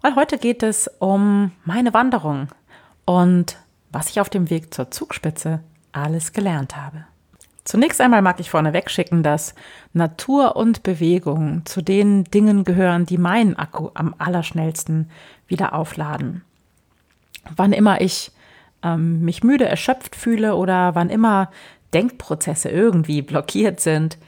weil heute geht es um meine Wanderung und was ich auf dem Weg zur Zugspitze alles gelernt habe. Zunächst einmal mag ich vorneweg schicken, dass Natur und Bewegung zu den Dingen gehören, die meinen Akku am allerschnellsten wieder aufladen. Wann immer ich ähm, mich müde, erschöpft fühle oder wann immer Denkprozesse irgendwie blockiert sind,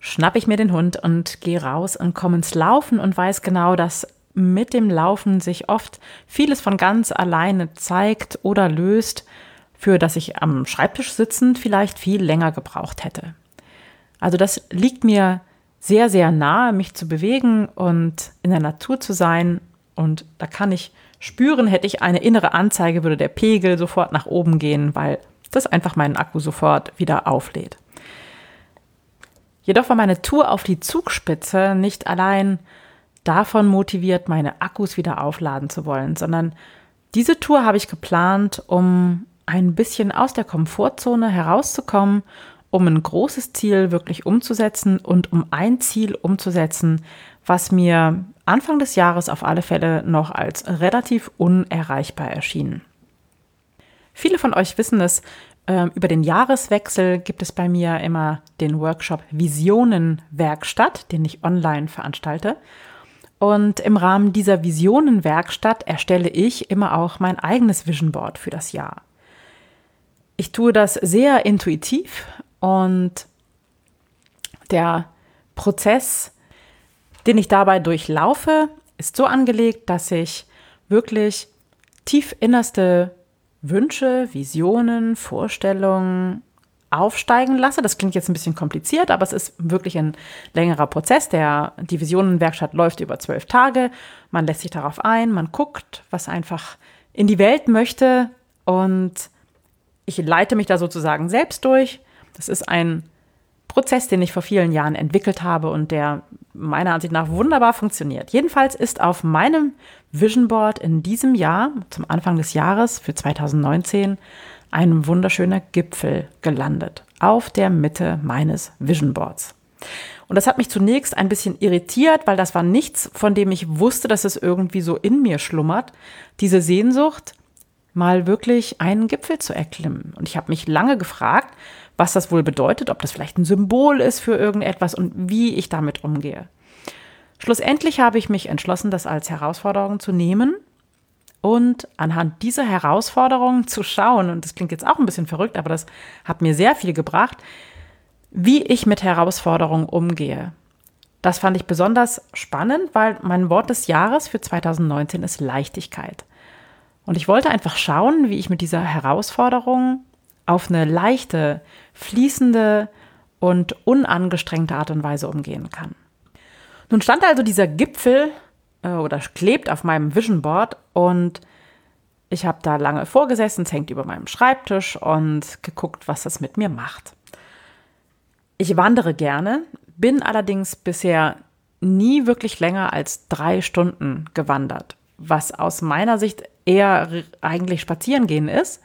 schnapp ich mir den Hund und gehe raus und komme ins Laufen und weiß genau, dass mit dem Laufen sich oft vieles von ganz alleine zeigt oder löst, für das ich am Schreibtisch sitzend vielleicht viel länger gebraucht hätte. Also das liegt mir sehr, sehr nahe, mich zu bewegen und in der Natur zu sein. Und da kann ich spüren, hätte ich eine innere Anzeige, würde der Pegel sofort nach oben gehen, weil das einfach meinen Akku sofort wieder auflädt. Jedoch war meine Tour auf die Zugspitze nicht allein davon motiviert, meine Akkus wieder aufladen zu wollen, sondern diese Tour habe ich geplant, um ein bisschen aus der Komfortzone herauszukommen, um ein großes Ziel wirklich umzusetzen und um ein Ziel umzusetzen, was mir Anfang des Jahres auf alle Fälle noch als relativ unerreichbar erschien. Viele von euch wissen es, äh, über den Jahreswechsel gibt es bei mir immer den Workshop Visionenwerkstatt, den ich online veranstalte. Und im Rahmen dieser Visionenwerkstatt erstelle ich immer auch mein eigenes Vision Board für das Jahr. Ich tue das sehr intuitiv und der Prozess den ich dabei durchlaufe, ist so angelegt, dass ich wirklich tief innerste Wünsche, Visionen, Vorstellungen aufsteigen lasse. Das klingt jetzt ein bisschen kompliziert, aber es ist wirklich ein längerer Prozess. Der, die Visionenwerkstatt läuft über zwölf Tage. Man lässt sich darauf ein, man guckt, was einfach in die Welt möchte und ich leite mich da sozusagen selbst durch. Das ist ein Prozess, den ich vor vielen Jahren entwickelt habe und der meiner Ansicht nach wunderbar funktioniert. Jedenfalls ist auf meinem Vision Board in diesem Jahr, zum Anfang des Jahres für 2019, ein wunderschöner Gipfel gelandet auf der Mitte meines Vision Boards. Und das hat mich zunächst ein bisschen irritiert, weil das war nichts, von dem ich wusste, dass es irgendwie so in mir schlummert. Diese Sehnsucht, mal wirklich einen Gipfel zu erklimmen. Und ich habe mich lange gefragt, was das wohl bedeutet, ob das vielleicht ein Symbol ist für irgendetwas und wie ich damit umgehe. Schlussendlich habe ich mich entschlossen, das als Herausforderung zu nehmen und anhand dieser Herausforderung zu schauen, und das klingt jetzt auch ein bisschen verrückt, aber das hat mir sehr viel gebracht, wie ich mit Herausforderungen umgehe. Das fand ich besonders spannend, weil mein Wort des Jahres für 2019 ist Leichtigkeit. Und ich wollte einfach schauen, wie ich mit dieser Herausforderung auf eine leichte, fließende und unangestrengte Art und Weise umgehen kann. Nun stand also dieser Gipfel äh, oder klebt auf meinem Vision Board und ich habe da lange vorgesessen, es hängt über meinem Schreibtisch und geguckt, was das mit mir macht. Ich wandere gerne, bin allerdings bisher nie wirklich länger als drei Stunden gewandert, was aus meiner Sicht eher eigentlich spazieren gehen ist.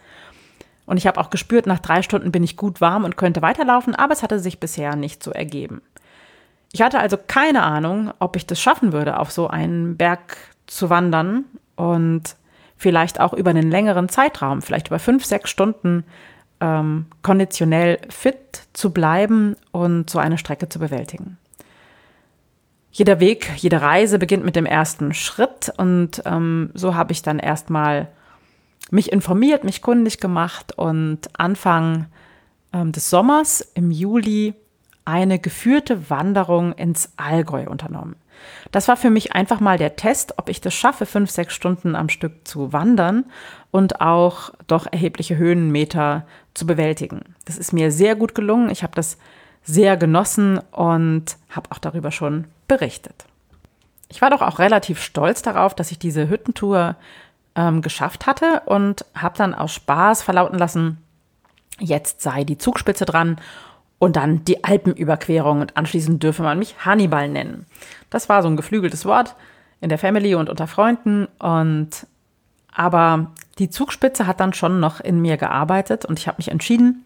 Und ich habe auch gespürt, nach drei Stunden bin ich gut warm und könnte weiterlaufen, aber es hatte sich bisher nicht so ergeben. Ich hatte also keine Ahnung, ob ich das schaffen würde, auf so einen Berg zu wandern und vielleicht auch über einen längeren Zeitraum, vielleicht über fünf, sechs Stunden ähm, konditionell fit zu bleiben und so eine Strecke zu bewältigen. Jeder Weg, jede Reise beginnt mit dem ersten Schritt und ähm, so habe ich dann erstmal mich informiert, mich kundig gemacht und Anfang ähm, des Sommers im Juli eine geführte Wanderung ins Allgäu unternommen. Das war für mich einfach mal der Test, ob ich das schaffe, fünf, sechs Stunden am Stück zu wandern und auch doch erhebliche Höhenmeter zu bewältigen. Das ist mir sehr gut gelungen. Ich habe das sehr genossen und habe auch darüber schon berichtet. Ich war doch auch relativ stolz darauf, dass ich diese Hüttentour ähm, geschafft hatte und habe dann aus Spaß verlauten lassen, jetzt sei die Zugspitze dran und dann die Alpenüberquerung und anschließend dürfe man mich Hannibal nennen. Das war so ein geflügeltes Wort in der Family und unter Freunden und aber die Zugspitze hat dann schon noch in mir gearbeitet und ich habe mich entschieden,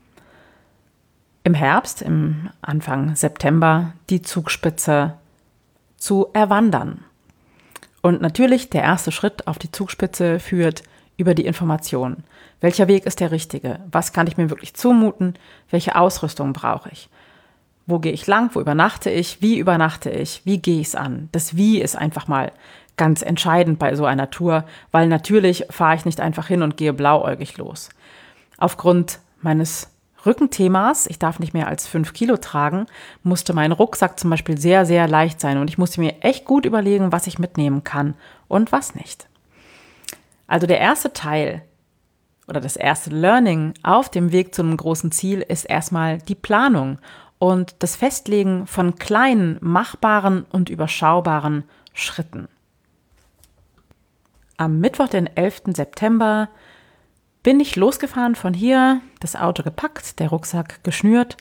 im Herbst, im Anfang September, die Zugspitze zu erwandern. Und natürlich, der erste Schritt auf die Zugspitze führt über die Information. Welcher Weg ist der richtige? Was kann ich mir wirklich zumuten? Welche Ausrüstung brauche ich? Wo gehe ich lang? Wo übernachte ich? Wie übernachte ich? Wie gehe ich es an? Das Wie ist einfach mal ganz entscheidend bei so einer Tour, weil natürlich fahre ich nicht einfach hin und gehe blauäugig los. Aufgrund meines Rückenthemas, ich darf nicht mehr als fünf Kilo tragen, musste mein Rucksack zum Beispiel sehr, sehr leicht sein und ich musste mir echt gut überlegen, was ich mitnehmen kann und was nicht. Also der erste Teil oder das erste Learning auf dem Weg zu einem großen Ziel ist erstmal die Planung und das Festlegen von kleinen, machbaren und überschaubaren Schritten. Am Mittwoch, den 11. September, bin ich losgefahren von hier, das Auto gepackt, der Rucksack geschnürt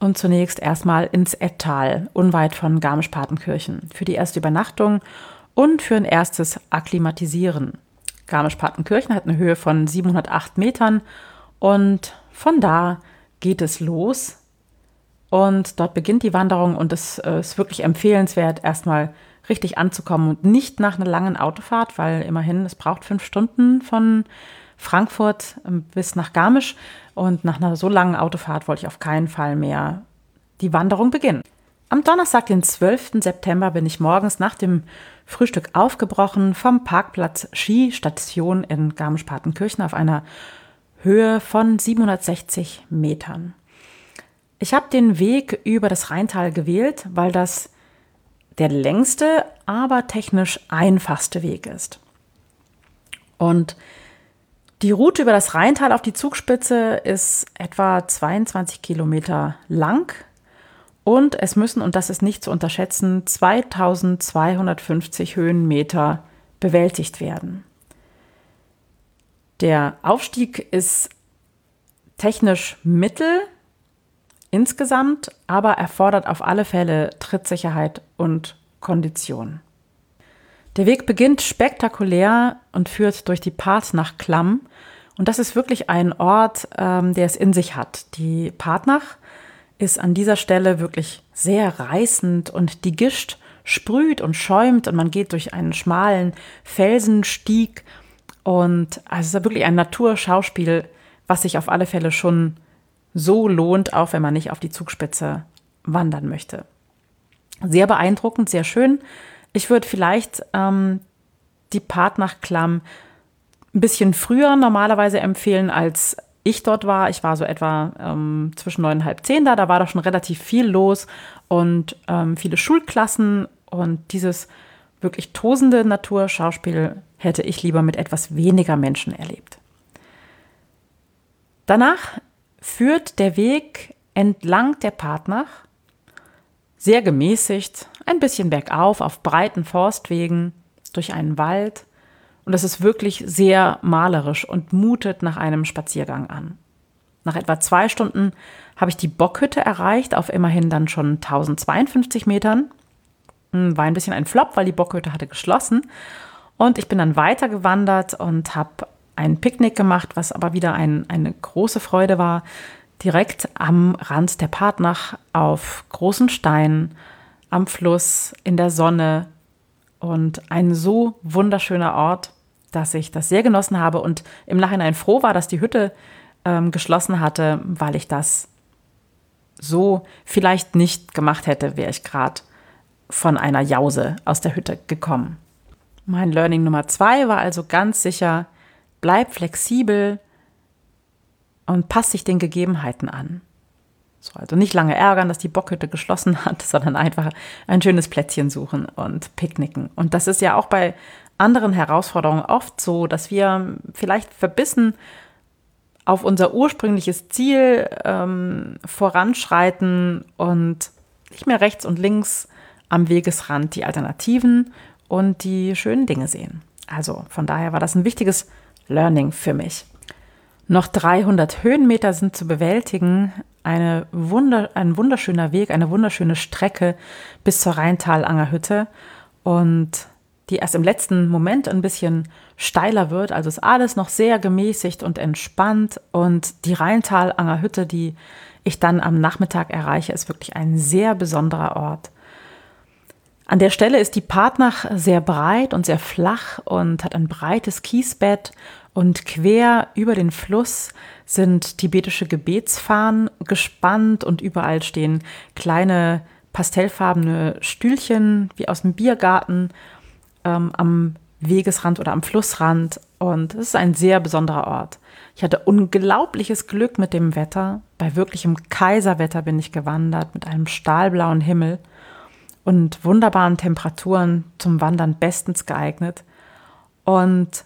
und zunächst erstmal ins Ettal, unweit von Garmisch-Partenkirchen, für die erste Übernachtung und für ein erstes Akklimatisieren. Garmisch-Partenkirchen hat eine Höhe von 708 Metern und von da geht es los. Und dort beginnt die Wanderung und es äh, ist wirklich empfehlenswert, erstmal richtig anzukommen und nicht nach einer langen Autofahrt, weil immerhin es braucht fünf Stunden von Frankfurt ähm, bis nach Garmisch und nach einer so langen Autofahrt wollte ich auf keinen Fall mehr die Wanderung beginnen. Am Donnerstag, den 12. September, bin ich morgens nach dem Frühstück aufgebrochen vom Parkplatz Skistation in Garmisch-Partenkirchen auf einer Höhe von 760 Metern. Ich habe den Weg über das Rheintal gewählt, weil das der längste, aber technisch einfachste Weg ist. Und die Route über das Rheintal auf die Zugspitze ist etwa 22 Kilometer lang und es müssen, und das ist nicht zu unterschätzen, 2250 Höhenmeter bewältigt werden. Der Aufstieg ist technisch mittel insgesamt, aber erfordert auf alle Fälle Trittsicherheit und Kondition. Der Weg beginnt spektakulär und führt durch die Part nach Klamm. Und das ist wirklich ein Ort, ähm, der es in sich hat. Die Partnach ist an dieser Stelle wirklich sehr reißend und die Gischt sprüht und schäumt und man geht durch einen schmalen Felsenstieg. Und also es ist wirklich ein Naturschauspiel, was sich auf alle Fälle schon so lohnt, auch wenn man nicht auf die Zugspitze wandern möchte. Sehr beeindruckend, sehr schön. Ich würde vielleicht ähm, die Partnachklamm ein bisschen früher normalerweise empfehlen, als ich dort war. Ich war so etwa ähm, zwischen neun und halb zehn da. Da war doch schon relativ viel los und ähm, viele Schulklassen. Und dieses wirklich tosende Naturschauspiel hätte ich lieber mit etwas weniger Menschen erlebt. Danach führt der Weg entlang der Partnach sehr gemäßigt, ein bisschen bergauf, auf breiten Forstwegen, durch einen Wald. Und es ist wirklich sehr malerisch und mutet nach einem Spaziergang an. Nach etwa zwei Stunden habe ich die Bockhütte erreicht, auf immerhin dann schon 1052 Metern. Hm, war ein bisschen ein Flop, weil die Bockhütte hatte geschlossen. Und ich bin dann weitergewandert und habe ein Picknick gemacht, was aber wieder ein, eine große Freude war direkt am Rand der Partnach auf großen Steinen, am Fluss, in der Sonne und ein so wunderschöner Ort, dass ich das sehr genossen habe und im Nachhinein froh war, dass die Hütte ähm, geschlossen hatte, weil ich das so vielleicht nicht gemacht hätte, wäre ich gerade von einer Jause aus der Hütte gekommen. Mein Learning Nummer zwei war also ganz sicher, bleib flexibel, und passt sich den Gegebenheiten an. So, also nicht lange ärgern, dass die Bockhütte geschlossen hat, sondern einfach ein schönes Plätzchen suchen und picknicken. Und das ist ja auch bei anderen Herausforderungen oft so, dass wir vielleicht verbissen auf unser ursprüngliches Ziel ähm, voranschreiten und nicht mehr rechts und links am Wegesrand die Alternativen und die schönen Dinge sehen. Also von daher war das ein wichtiges Learning für mich. Noch 300 Höhenmeter sind zu bewältigen. Eine Wunder, ein wunderschöner Weg, eine wunderschöne Strecke bis zur Rheintalanger Hütte. Und die erst im letzten Moment ein bisschen steiler wird. Also ist alles noch sehr gemäßigt und entspannt. Und die Rheintalanger Hütte, die ich dann am Nachmittag erreiche, ist wirklich ein sehr besonderer Ort. An der Stelle ist die Partnach sehr breit und sehr flach und hat ein breites Kiesbett und quer über den Fluss sind tibetische Gebetsfahnen gespannt und überall stehen kleine pastellfarbene Stühlchen wie aus dem Biergarten ähm, am Wegesrand oder am Flussrand. Und es ist ein sehr besonderer Ort. Ich hatte unglaubliches Glück mit dem Wetter. Bei wirklichem Kaiserwetter bin ich gewandert mit einem stahlblauen Himmel und wunderbaren Temperaturen zum Wandern bestens geeignet. Und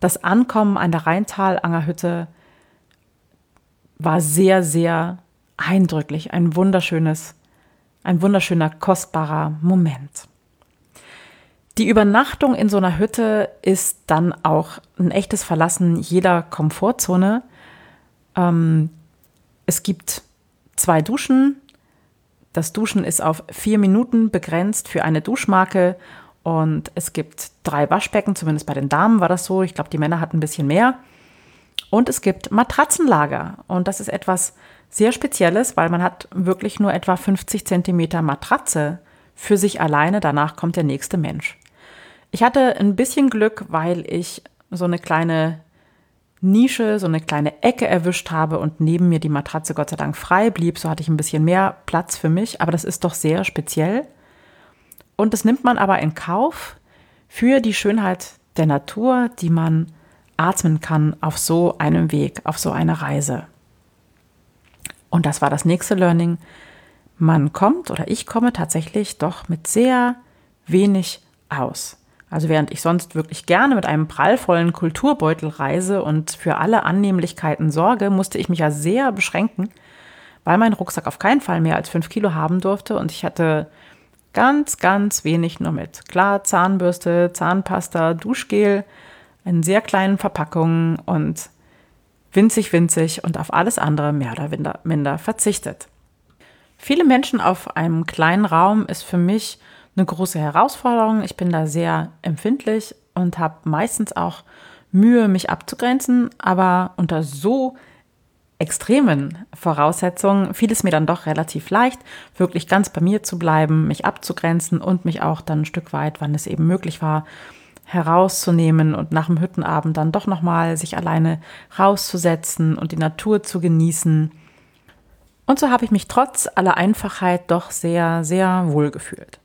das Ankommen an der Rheintalanger war sehr, sehr eindrücklich. Ein wunderschönes, ein wunderschöner, kostbarer Moment. Die Übernachtung in so einer Hütte ist dann auch ein echtes Verlassen jeder Komfortzone. Ähm, es gibt zwei Duschen. Das Duschen ist auf vier Minuten begrenzt für eine Duschmarke und es gibt drei Waschbecken, zumindest bei den Damen war das so. Ich glaube, die Männer hatten ein bisschen mehr. Und es gibt Matratzenlager. Und das ist etwas sehr Spezielles, weil man hat wirklich nur etwa 50 Zentimeter Matratze für sich alleine. Danach kommt der nächste Mensch. Ich hatte ein bisschen Glück, weil ich so eine kleine Nische, so eine kleine Ecke erwischt habe und neben mir die Matratze Gott sei Dank frei blieb. So hatte ich ein bisschen mehr Platz für mich. Aber das ist doch sehr speziell. Und das nimmt man aber in Kauf für die Schönheit der Natur, die man atmen kann auf so einem Weg, auf so einer Reise. Und das war das nächste Learning. Man kommt oder ich komme tatsächlich doch mit sehr wenig aus. Also während ich sonst wirklich gerne mit einem prallvollen Kulturbeutel reise und für alle Annehmlichkeiten sorge, musste ich mich ja sehr beschränken, weil mein Rucksack auf keinen Fall mehr als fünf Kilo haben durfte und ich hatte Ganz, ganz wenig nur mit. Klar, Zahnbürste, Zahnpasta, Duschgel, in sehr kleinen Verpackungen und winzig, winzig und auf alles andere mehr oder minder verzichtet. Viele Menschen auf einem kleinen Raum ist für mich eine große Herausforderung. Ich bin da sehr empfindlich und habe meistens auch Mühe, mich abzugrenzen, aber unter so extremen Voraussetzungen fiel es mir dann doch relativ leicht, wirklich ganz bei mir zu bleiben, mich abzugrenzen und mich auch dann ein Stück weit, wann es eben möglich war, herauszunehmen und nach dem Hüttenabend dann doch nochmal sich alleine rauszusetzen und die Natur zu genießen. Und so habe ich mich trotz aller Einfachheit doch sehr, sehr wohl gefühlt.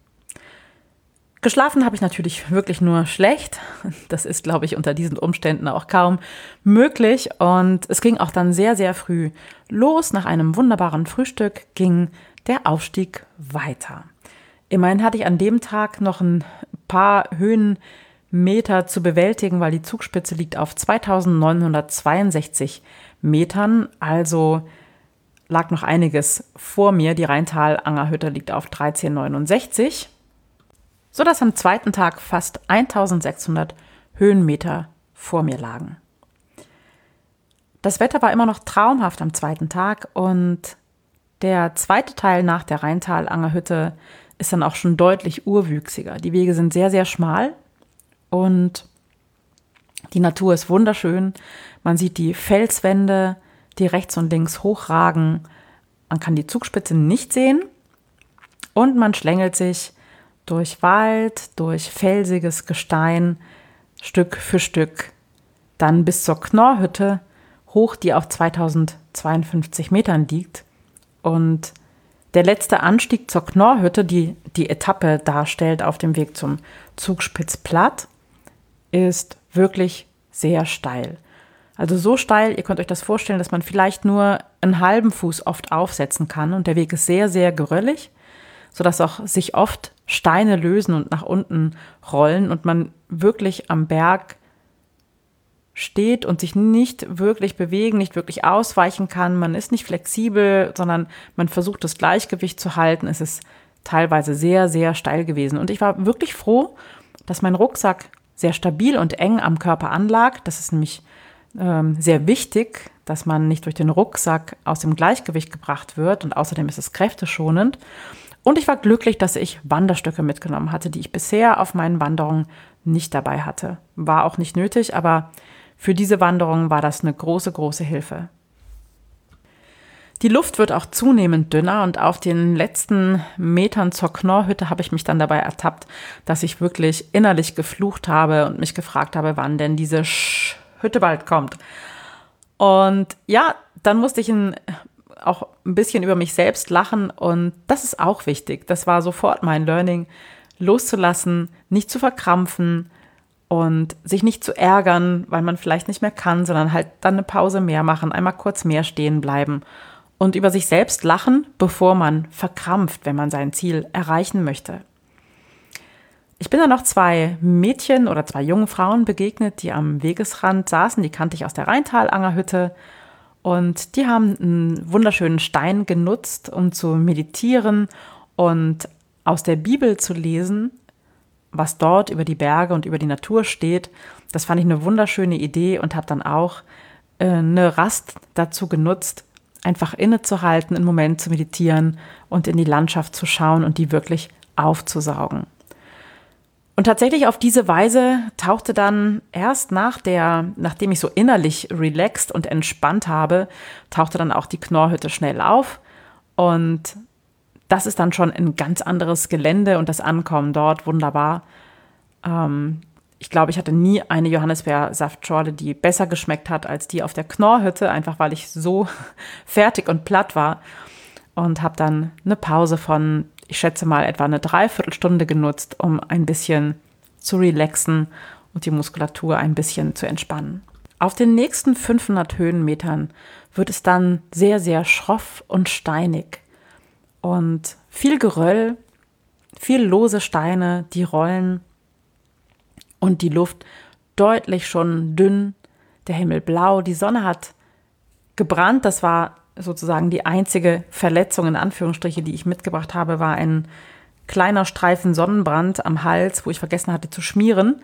Geschlafen habe ich natürlich wirklich nur schlecht. Das ist, glaube ich, unter diesen Umständen auch kaum möglich. Und es ging auch dann sehr, sehr früh los. Nach einem wunderbaren Frühstück ging der Aufstieg weiter. Immerhin hatte ich an dem Tag noch ein paar Höhenmeter zu bewältigen, weil die Zugspitze liegt auf 2962 Metern. Also lag noch einiges vor mir. Die Rheintal-Angerhütte liegt auf 1369 sodass am zweiten Tag fast 1600 Höhenmeter vor mir lagen. Das Wetter war immer noch traumhaft am zweiten Tag und der zweite Teil nach der Rheintalangerhütte ist dann auch schon deutlich urwüchsiger. Die Wege sind sehr, sehr schmal und die Natur ist wunderschön. Man sieht die Felswände, die rechts und links hochragen. Man kann die Zugspitze nicht sehen und man schlängelt sich durch Wald, durch felsiges Gestein, Stück für Stück, dann bis zur Knorrhütte hoch, die auf 2052 Metern liegt. Und der letzte Anstieg zur Knorrhütte, die die Etappe darstellt auf dem Weg zum Zugspitzplatt, ist wirklich sehr steil. Also so steil, ihr könnt euch das vorstellen, dass man vielleicht nur einen halben Fuß oft aufsetzen kann und der Weg ist sehr, sehr geröllig, sodass auch sich oft Steine lösen und nach unten rollen und man wirklich am Berg steht und sich nicht wirklich bewegen, nicht wirklich ausweichen kann. Man ist nicht flexibel, sondern man versucht das Gleichgewicht zu halten. Es ist teilweise sehr, sehr steil gewesen. Und ich war wirklich froh, dass mein Rucksack sehr stabil und eng am Körper anlag. Das ist nämlich ähm, sehr wichtig, dass man nicht durch den Rucksack aus dem Gleichgewicht gebracht wird und außerdem ist es kräfteschonend. Und ich war glücklich, dass ich Wanderstücke mitgenommen hatte, die ich bisher auf meinen Wanderungen nicht dabei hatte. War auch nicht nötig, aber für diese Wanderung war das eine große, große Hilfe. Die Luft wird auch zunehmend dünner und auf den letzten Metern zur Knorrhütte habe ich mich dann dabei ertappt, dass ich wirklich innerlich geflucht habe und mich gefragt habe, wann denn diese Sch Hütte bald kommt. Und ja, dann musste ich ein, auch ein bisschen über mich selbst lachen und das ist auch wichtig. Das war sofort mein Learning, loszulassen, nicht zu verkrampfen und sich nicht zu ärgern, weil man vielleicht nicht mehr kann, sondern halt dann eine Pause mehr machen, einmal kurz mehr stehen bleiben und über sich selbst lachen, bevor man verkrampft, wenn man sein Ziel erreichen möchte. Ich bin dann noch zwei Mädchen oder zwei jungen Frauen begegnet, die am Wegesrand saßen. Die kannte ich aus der Rheintalangerhütte. Und die haben einen wunderschönen Stein genutzt, um zu meditieren und aus der Bibel zu lesen, was dort über die Berge und über die Natur steht. Das fand ich eine wunderschöne Idee und habe dann auch äh, eine Rast dazu genutzt, einfach innezuhalten, einen Moment zu meditieren und in die Landschaft zu schauen und die wirklich aufzusaugen. Und tatsächlich auf diese Weise tauchte dann erst nach der, nachdem ich so innerlich relaxed und entspannt habe, tauchte dann auch die Knorrhütte schnell auf. Und das ist dann schon ein ganz anderes Gelände und das Ankommen dort wunderbar. Ähm, ich glaube, ich hatte nie eine Johannisbeersaftschorle, die besser geschmeckt hat als die auf der Knorrhütte, einfach weil ich so fertig und platt war. Und habe dann eine Pause von, ich schätze mal, etwa eine Dreiviertelstunde genutzt, um ein bisschen zu relaxen und die Muskulatur ein bisschen zu entspannen. Auf den nächsten 500 Höhenmetern wird es dann sehr, sehr schroff und steinig. Und viel Geröll, viel lose Steine, die rollen und die Luft deutlich schon dünn, der Himmel blau, die Sonne hat gebrannt. Das war sozusagen die einzige Verletzung in Anführungsstriche, die ich mitgebracht habe, war ein kleiner Streifen Sonnenbrand am Hals, wo ich vergessen hatte zu schmieren.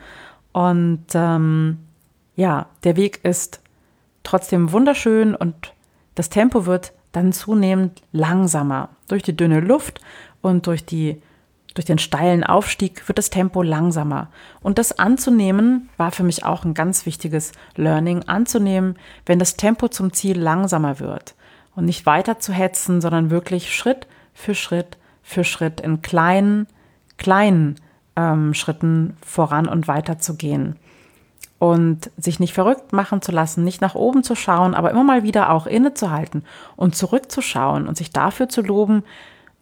Und ähm, ja, der Weg ist trotzdem wunderschön und das Tempo wird dann zunehmend langsamer durch die dünne Luft und durch die durch den steilen Aufstieg wird das Tempo langsamer. Und das anzunehmen war für mich auch ein ganz wichtiges Learning, anzunehmen, wenn das Tempo zum Ziel langsamer wird und nicht weiter zu hetzen, sondern wirklich Schritt für Schritt für Schritt in kleinen, kleinen ähm, Schritten voran und weiter zu gehen. Und sich nicht verrückt machen zu lassen, nicht nach oben zu schauen, aber immer mal wieder auch innezuhalten und zurückzuschauen und sich dafür zu loben,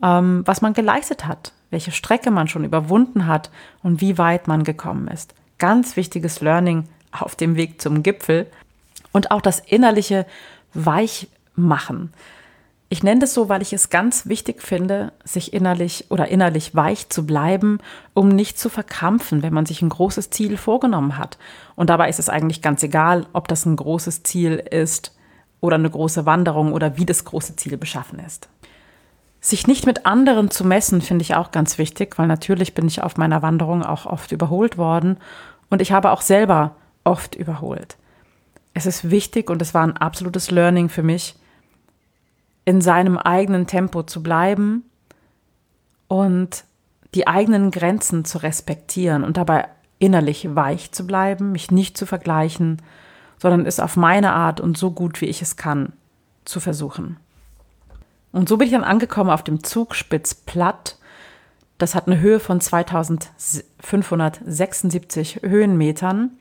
ähm, was man geleistet hat, welche Strecke man schon überwunden hat und wie weit man gekommen ist. Ganz wichtiges Learning auf dem Weg zum Gipfel und auch das innerliche Weichmachen. Ich nenne das so, weil ich es ganz wichtig finde, sich innerlich oder innerlich weich zu bleiben, um nicht zu verkrampfen, wenn man sich ein großes Ziel vorgenommen hat. Und dabei ist es eigentlich ganz egal, ob das ein großes Ziel ist oder eine große Wanderung oder wie das große Ziel beschaffen ist. Sich nicht mit anderen zu messen, finde ich auch ganz wichtig, weil natürlich bin ich auf meiner Wanderung auch oft überholt worden und ich habe auch selber oft überholt. Es ist wichtig und es war ein absolutes Learning für mich, in seinem eigenen Tempo zu bleiben und die eigenen Grenzen zu respektieren und dabei innerlich weich zu bleiben, mich nicht zu vergleichen, sondern es auf meine Art und so gut wie ich es kann zu versuchen. Und so bin ich dann angekommen auf dem Zugspitzplatt. Das hat eine Höhe von 2576 Höhenmetern.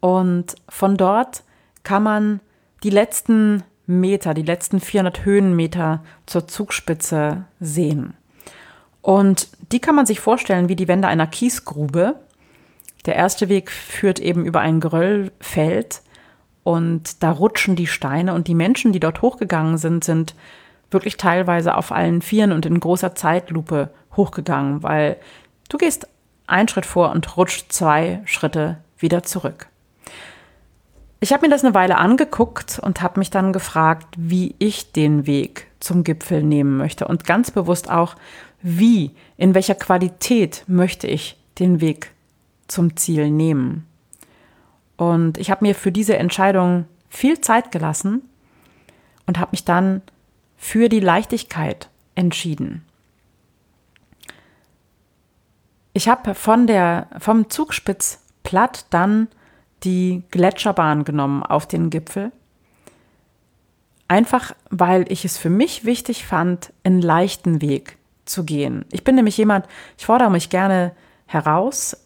Und von dort kann man die letzten Meter, die letzten 400 Höhenmeter zur Zugspitze sehen. Und die kann man sich vorstellen wie die Wände einer Kiesgrube. Der erste Weg führt eben über ein Geröllfeld und da rutschen die Steine und die Menschen, die dort hochgegangen sind, sind wirklich teilweise auf allen Vieren und in großer Zeitlupe hochgegangen, weil du gehst einen Schritt vor und rutscht zwei Schritte wieder zurück. Ich habe mir das eine Weile angeguckt und habe mich dann gefragt, wie ich den Weg zum Gipfel nehmen möchte und ganz bewusst auch, wie, in welcher Qualität möchte ich den Weg zum Ziel nehmen. Und ich habe mir für diese Entscheidung viel Zeit gelassen und habe mich dann für die Leichtigkeit entschieden. Ich habe von der, vom Zugspitz platt dann die Gletscherbahn genommen auf den Gipfel. Einfach weil ich es für mich wichtig fand, einen leichten Weg zu gehen. Ich bin nämlich jemand, ich fordere mich gerne heraus.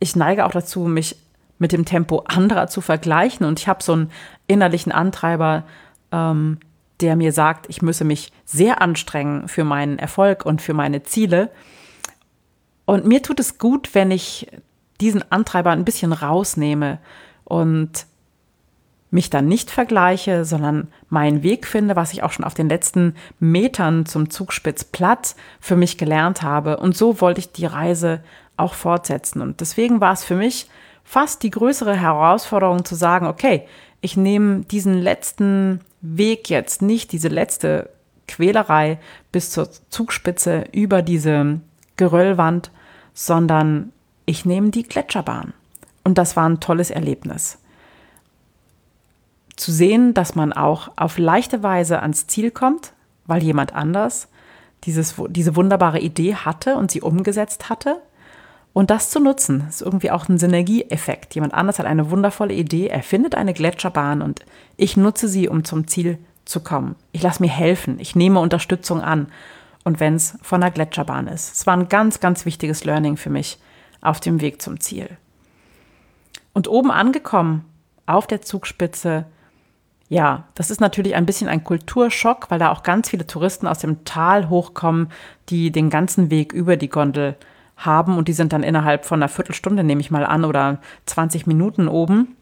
Ich neige auch dazu, mich mit dem Tempo anderer zu vergleichen und ich habe so einen innerlichen Antreiber, ähm, der mir sagt, ich müsse mich sehr anstrengen für meinen Erfolg und für meine Ziele. Und mir tut es gut, wenn ich diesen Antreiber ein bisschen rausnehme und mich dann nicht vergleiche, sondern meinen Weg finde, was ich auch schon auf den letzten Metern zum Zugspitz platt für mich gelernt habe. Und so wollte ich die Reise auch fortsetzen. Und deswegen war es für mich fast die größere Herausforderung zu sagen, okay, ich nehme diesen letzten Weg jetzt nicht, diese letzte Quälerei bis zur Zugspitze über diese Geröllwand, sondern ich nehme die Gletscherbahn. Und das war ein tolles Erlebnis. Zu sehen, dass man auch auf leichte Weise ans Ziel kommt, weil jemand anders dieses, diese wunderbare Idee hatte und sie umgesetzt hatte. Und das zu nutzen, ist irgendwie auch ein Synergieeffekt. Jemand anders hat eine wundervolle Idee, er findet eine Gletscherbahn und ich nutze sie, um zum Ziel zu kommen. Ich lasse mir helfen, ich nehme Unterstützung an. Und wenn es von der Gletscherbahn ist. Es war ein ganz, ganz wichtiges Learning für mich auf dem Weg zum Ziel. Und oben angekommen, auf der Zugspitze, ja, das ist natürlich ein bisschen ein Kulturschock, weil da auch ganz viele Touristen aus dem Tal hochkommen, die den ganzen Weg über die Gondel haben und die sind dann innerhalb von einer Viertelstunde, nehme ich mal an, oder 20 Minuten oben.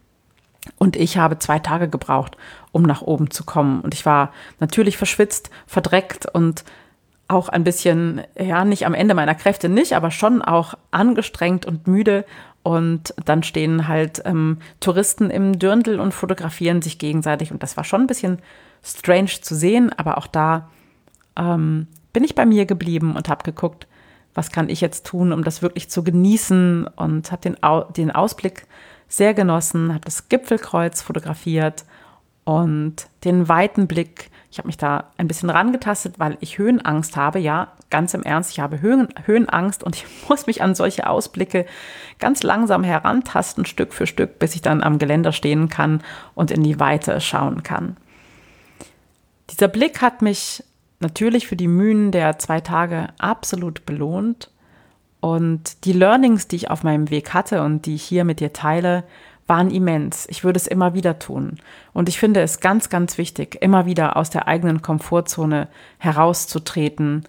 Und ich habe zwei Tage gebraucht, um nach oben zu kommen. Und ich war natürlich verschwitzt, verdreckt und auch ein bisschen, ja, nicht am Ende meiner Kräfte nicht, aber schon auch angestrengt und müde. Und dann stehen halt ähm, Touristen im Dürndl und fotografieren sich gegenseitig. Und das war schon ein bisschen strange zu sehen, aber auch da ähm, bin ich bei mir geblieben und habe geguckt, was kann ich jetzt tun, um das wirklich zu genießen und habe den, Au den Ausblick sehr genossen, habe das Gipfelkreuz fotografiert und den weiten Blick ich habe mich da ein bisschen rangetastet, weil ich Höhenangst habe. Ja, ganz im Ernst, ich habe Höhen, Höhenangst und ich muss mich an solche Ausblicke ganz langsam herantasten, Stück für Stück, bis ich dann am Geländer stehen kann und in die Weite schauen kann. Dieser Blick hat mich natürlich für die Mühen der zwei Tage absolut belohnt. Und die Learnings, die ich auf meinem Weg hatte und die ich hier mit dir teile, waren immens. Ich würde es immer wieder tun. Und ich finde es ganz, ganz wichtig, immer wieder aus der eigenen Komfortzone herauszutreten,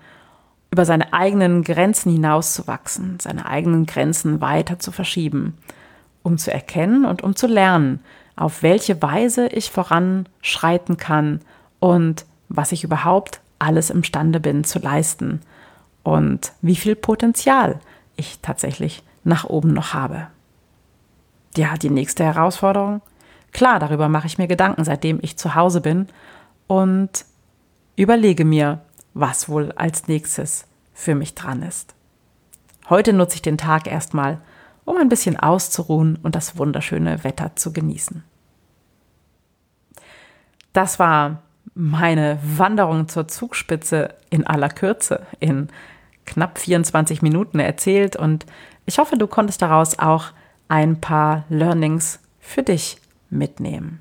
über seine eigenen Grenzen hinauszuwachsen, seine eigenen Grenzen weiter zu verschieben, um zu erkennen und um zu lernen, auf welche Weise ich voranschreiten kann und was ich überhaupt alles imstande bin zu leisten und wie viel Potenzial ich tatsächlich nach oben noch habe. Ja, die nächste Herausforderung. Klar, darüber mache ich mir Gedanken, seitdem ich zu Hause bin und überlege mir, was wohl als nächstes für mich dran ist. Heute nutze ich den Tag erstmal, um ein bisschen auszuruhen und das wunderschöne Wetter zu genießen. Das war meine Wanderung zur Zugspitze in aller Kürze in knapp 24 Minuten erzählt und ich hoffe, du konntest daraus auch ein paar Learnings für dich mitnehmen.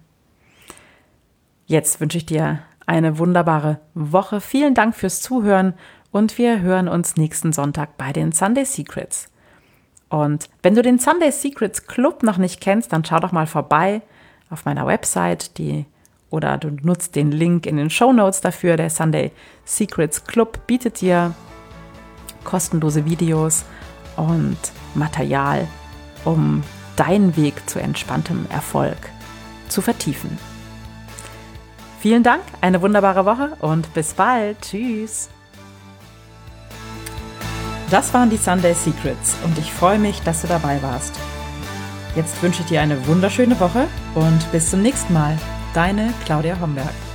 Jetzt wünsche ich dir eine wunderbare Woche. Vielen Dank fürs Zuhören und wir hören uns nächsten Sonntag bei den Sunday Secrets. Und wenn du den Sunday Secrets Club noch nicht kennst, dann schau doch mal vorbei auf meiner Website, die oder du nutzt den Link in den Show Notes dafür. Der Sunday Secrets Club bietet dir kostenlose Videos und Material um deinen Weg zu entspanntem Erfolg zu vertiefen. Vielen Dank, eine wunderbare Woche und bis bald. Tschüss. Das waren die Sunday Secrets und ich freue mich, dass du dabei warst. Jetzt wünsche ich dir eine wunderschöne Woche und bis zum nächsten Mal. Deine Claudia Homberg.